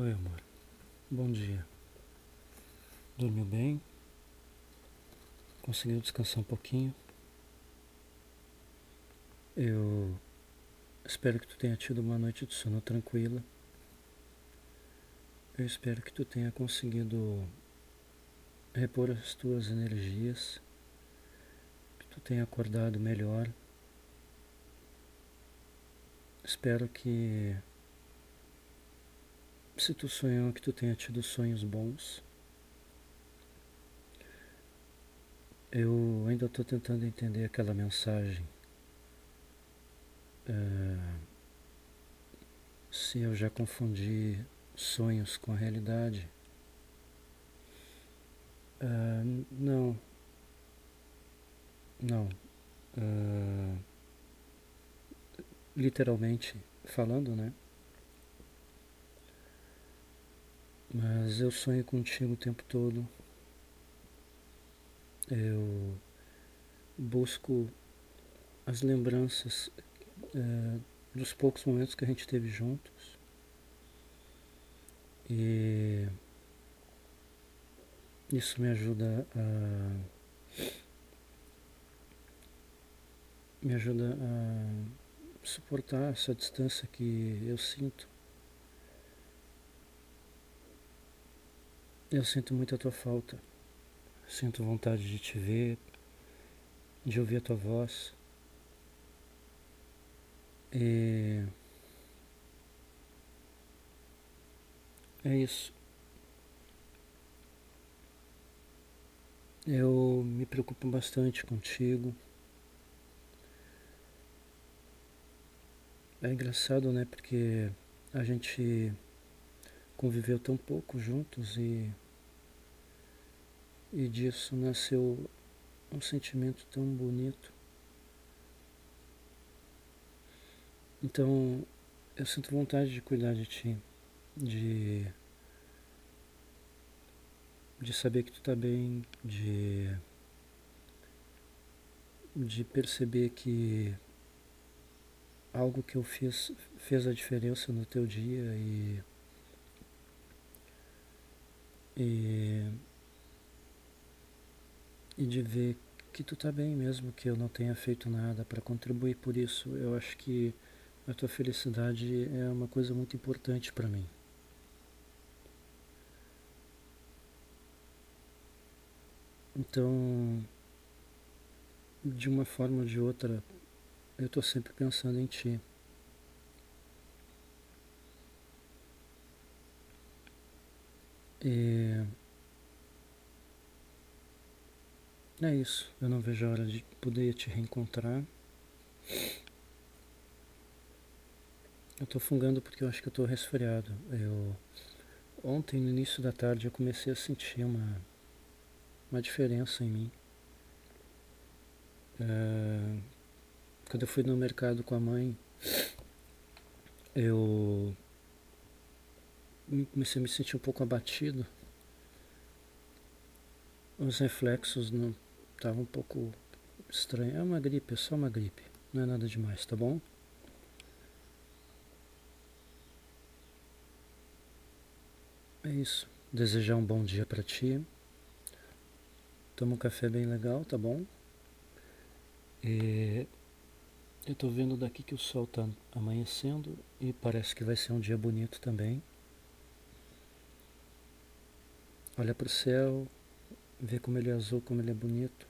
Oi, amor. Bom dia. Dormiu bem? Conseguiu descansar um pouquinho? Eu espero que tu tenha tido uma noite de sono tranquila. Eu espero que tu tenha conseguido repor as tuas energias, que tu tenha acordado melhor. Espero que se tu sonhou que tu tenha tido sonhos bons. Eu ainda estou tentando entender aquela mensagem. Uh, se eu já confundi sonhos com a realidade. Uh, não. Não. Uh, literalmente falando, né? Mas eu sonho contigo o tempo todo. Eu busco as lembranças é, dos poucos momentos que a gente teve juntos. E isso me ajuda a. me ajuda a suportar essa distância que eu sinto Eu sinto muito a tua falta. Sinto vontade de te ver, de ouvir a tua voz. E é isso. Eu me preocupo bastante contigo. É engraçado, né? Porque a gente conviveu tão pouco juntos e, e disso nasceu um sentimento tão bonito. Então eu sinto vontade de cuidar de ti, de, de saber que tu tá bem, de, de perceber que algo que eu fiz fez a diferença no teu dia e e, e de ver que tu tá bem mesmo, que eu não tenha feito nada para contribuir por isso. Eu acho que a tua felicidade é uma coisa muito importante para mim. Então, de uma forma ou de outra, eu estou sempre pensando em ti. E é isso. Eu não vejo a hora de poder te reencontrar. Eu tô fungando porque eu acho que eu tô resfriado. Eu ontem no início da tarde eu comecei a sentir uma uma diferença em mim. É, quando eu fui no mercado com a mãe, eu comecei a me sentir um pouco abatido. Os reflexos não estavam um pouco estranhos. É uma gripe, é só uma gripe. Não é nada demais, tá bom? É isso. Desejar um bom dia para ti. Toma um café bem legal, tá bom? E eu tô vendo daqui que o sol tá amanhecendo e parece que vai ser um dia bonito também. Olha para o céu, vê como ele é azul, como ele é bonito.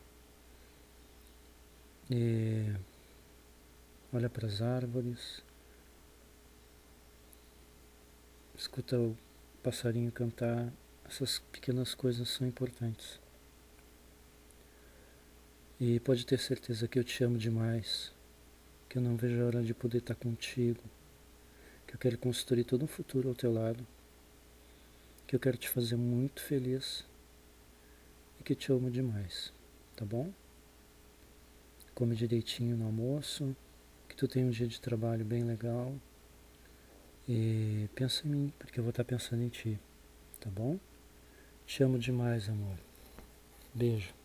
E olha para as árvores. Escuta o passarinho cantar. Essas pequenas coisas são importantes. E pode ter certeza que eu te amo demais, que eu não vejo a hora de poder estar contigo, que eu quero construir todo um futuro ao teu lado que eu quero te fazer muito feliz e que te amo demais, tá bom? Come direitinho no almoço, que tu tenha um dia de trabalho bem legal e pensa em mim, porque eu vou estar pensando em ti, tá bom? Te amo demais, amor. Beijo.